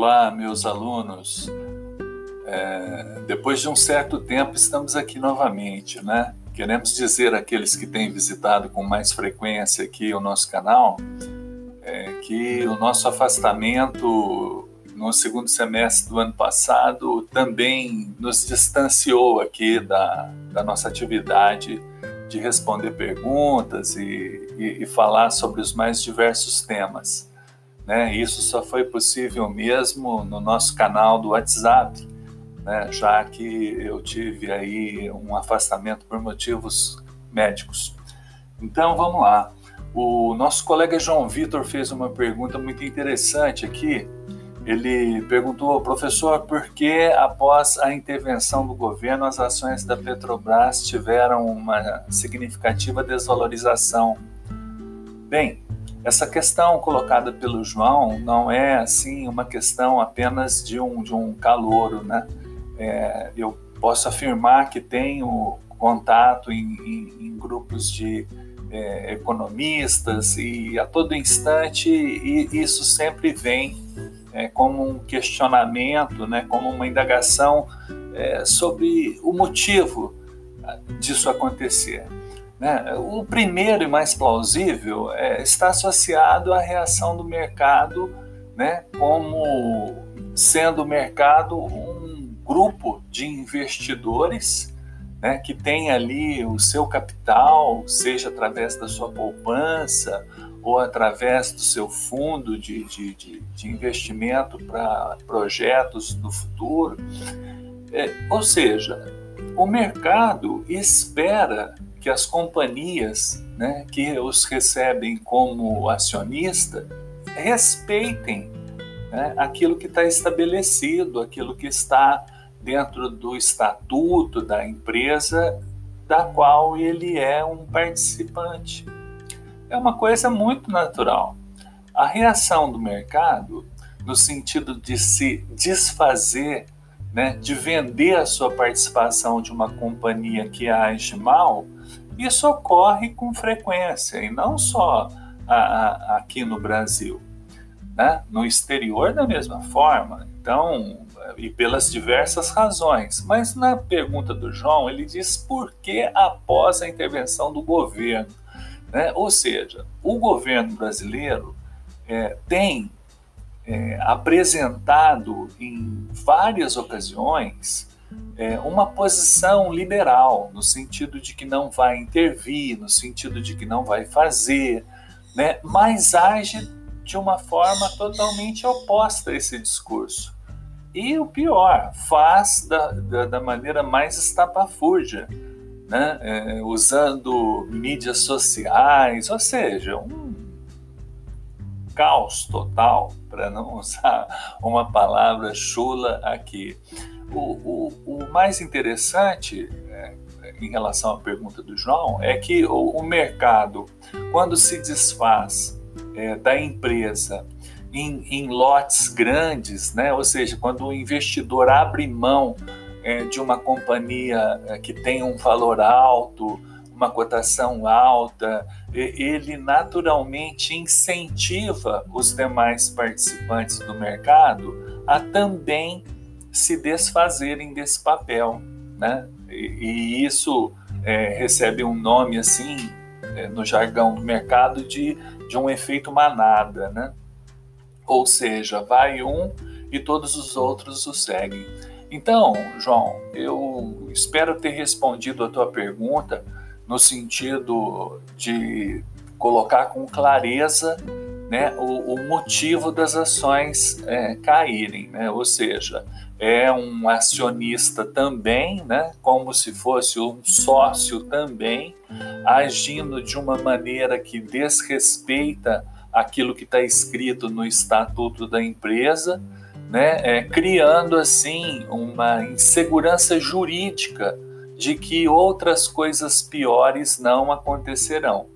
Olá, meus alunos. É, depois de um certo tempo, estamos aqui novamente, né? Queremos dizer àqueles que têm visitado com mais frequência aqui o nosso canal é, que o nosso afastamento no segundo semestre do ano passado também nos distanciou aqui da, da nossa atividade de responder perguntas e, e, e falar sobre os mais diversos temas. Né? Isso só foi possível mesmo no nosso canal do WhatsApp, né? já que eu tive aí um afastamento por motivos médicos. Então vamos lá. O nosso colega João Vitor fez uma pergunta muito interessante aqui. Ele perguntou, professor, por que após a intervenção do governo as ações da Petrobras tiveram uma significativa desvalorização? Bem, essa questão colocada pelo João não é assim uma questão apenas de um, de um calouro, né? É, eu posso afirmar que tenho contato em, em, em grupos de é, economistas e a todo instante e isso sempre vem é, como um questionamento, né, como uma indagação é, sobre o motivo disso acontecer. Né? O primeiro e mais plausível é, está associado à reação do mercado, né, como sendo o mercado um grupo de investidores né, que tem ali o seu capital, seja através da sua poupança ou através do seu fundo de, de, de, de investimento para projetos do futuro. É, ou seja, o mercado espera que as companhias né, que os recebem como acionista respeitem né, aquilo que está estabelecido, aquilo que está dentro do estatuto da empresa da qual ele é um participante. É uma coisa muito natural. A reação do mercado, no sentido de se desfazer, né, de vender a sua participação de uma companhia que age mal, isso ocorre com frequência, e não só a, a, aqui no Brasil. Né? No exterior, da mesma forma. Então, e pelas diversas razões. Mas na pergunta do João, ele diz por que após a intervenção do governo. Né? Ou seja, o governo brasileiro é, tem é, apresentado em várias ocasiões é, uma posição liberal, no sentido de que não vai intervir, no sentido de que não vai fazer, né? mas age de uma forma totalmente oposta a esse discurso. E o pior, faz da, da, da maneira mais estapafúrdia, né? É, usando mídias sociais, ou seja, um caos total, para não usar uma palavra chula aqui. O, o, o mais interessante é, em relação à pergunta do João é que o, o mercado, quando se desfaz é, da empresa em, em, lotes grandes, né? ou seja, quando o investidor abre mão é, de uma companhia é, que tem um valor alto, uma cotação alta, ele naturalmente incentiva os demais participantes do mercado a também se desfazerem desse papel, né? E, e isso é, recebe um nome assim é, no jargão do mercado de, de um efeito manada, né? Ou seja, vai um e todos os outros o seguem. Então, João, eu espero ter respondido a tua pergunta no sentido de colocar com clareza né, o, o motivo das ações é, caírem, né? ou seja, é um acionista também, né, como se fosse um sócio também, agindo de uma maneira que desrespeita aquilo que está escrito no estatuto da empresa, né, é, criando assim uma insegurança jurídica de que outras coisas piores não acontecerão.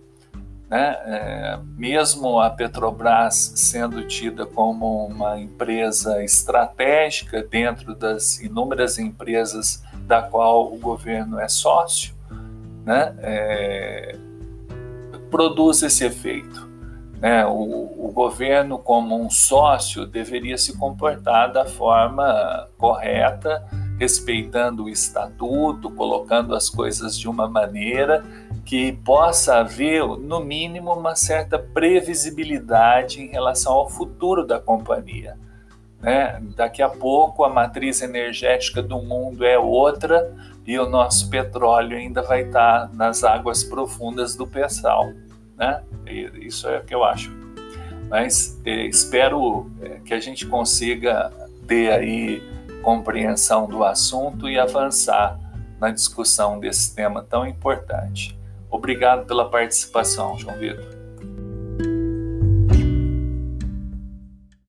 Né? É, mesmo a Petrobras sendo tida como uma empresa estratégica dentro das inúmeras empresas da qual o governo é sócio, né? É, produz esse efeito Né? O, o governo, como um sócio, deveria se comportar da forma correta, respeitando o estatuto, colocando as coisas de uma maneira que possa haver, no mínimo, uma certa previsibilidade em relação ao futuro da companhia. Né? Daqui a pouco a matriz energética do mundo é outra e o nosso petróleo ainda vai estar nas águas profundas do pré-sal. Né? Isso é o que eu acho. Mas eh, espero eh, que a gente consiga ter aí compreensão do assunto e avançar na discussão desse tema tão importante. Obrigado pela participação, João Vitor.